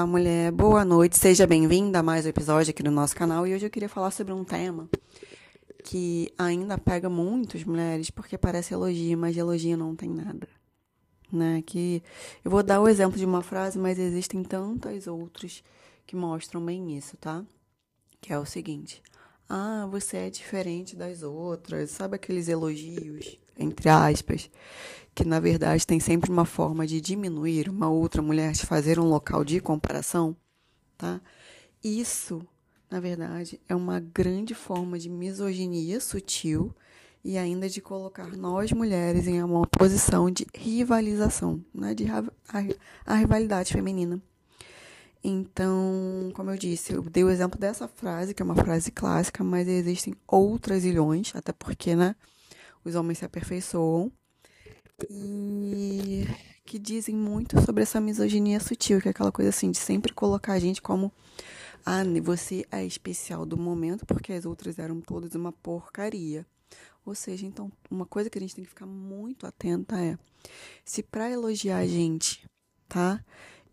Olá, mulher, boa noite, seja bem-vinda a mais um episódio aqui no nosso canal. E hoje eu queria falar sobre um tema que ainda pega muitas mulheres, porque parece elogio, mas elogio não tem nada. Né? Que eu vou dar o exemplo de uma frase, mas existem tantas outras que mostram bem isso, tá? Que é o seguinte: Ah, você é diferente das outras. Sabe aqueles elogios, entre aspas, que na verdade tem sempre uma forma de diminuir uma outra mulher, de fazer um local de comparação, tá? Isso, na verdade, é uma grande forma de misoginia sutil e ainda de colocar nós mulheres em uma posição de rivalização, né? de a, a rivalidade feminina. Então, como eu disse, eu dei o exemplo dessa frase, que é uma frase clássica, mas existem outras ilhões, até porque, né, os homens se aperfeiçoam e que dizem muito sobre essa misoginia sutil, que é aquela coisa assim de sempre colocar a gente como ah, você é especial do momento porque as outras eram todas uma porcaria. Ou seja, então, uma coisa que a gente tem que ficar muito atenta é se para elogiar a gente, tá?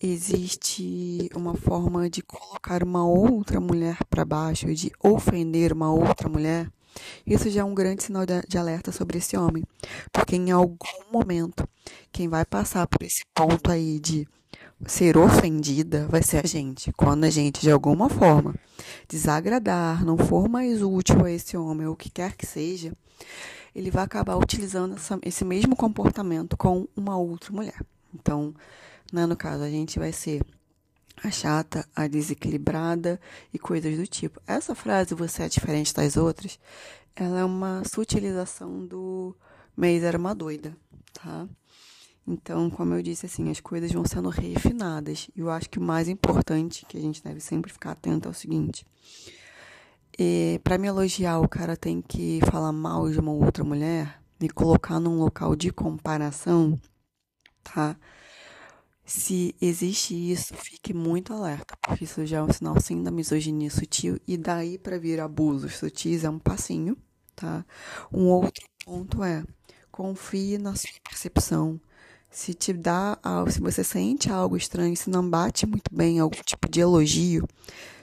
Existe uma forma de colocar uma outra mulher para baixo, de ofender uma outra mulher, isso já é um grande sinal de alerta sobre esse homem, porque em algum momento quem vai passar por esse ponto aí de ser ofendida vai ser a gente. Quando a gente, de alguma forma, desagradar, não for mais útil a esse homem, ou o que quer que seja, ele vai acabar utilizando essa, esse mesmo comportamento com uma outra mulher. Então, né, no caso, a gente vai ser a chata, a desequilibrada e coisas do tipo. Essa frase, você é diferente das outras, ela é uma sutilização do mês era uma doida, tá? Então, como eu disse, assim, as coisas vão sendo refinadas. E eu acho que o mais importante que a gente deve sempre ficar atento é o seguinte. É, para me elogiar, o cara tem que falar mal de uma outra mulher, me colocar num local de comparação, tá? Se existe isso, fique muito alerta, porque isso já é um sinal sim da misoginia sutil e daí para vir abusos sutis é um passinho, tá? Um outro ponto é confie na sua percepção. Se te dá, se você sente algo estranho, se não bate muito bem algum tipo de elogio,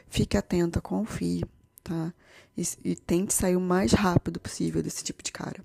fique atenta, confie, tá? E, e tente sair o mais rápido possível desse tipo de cara.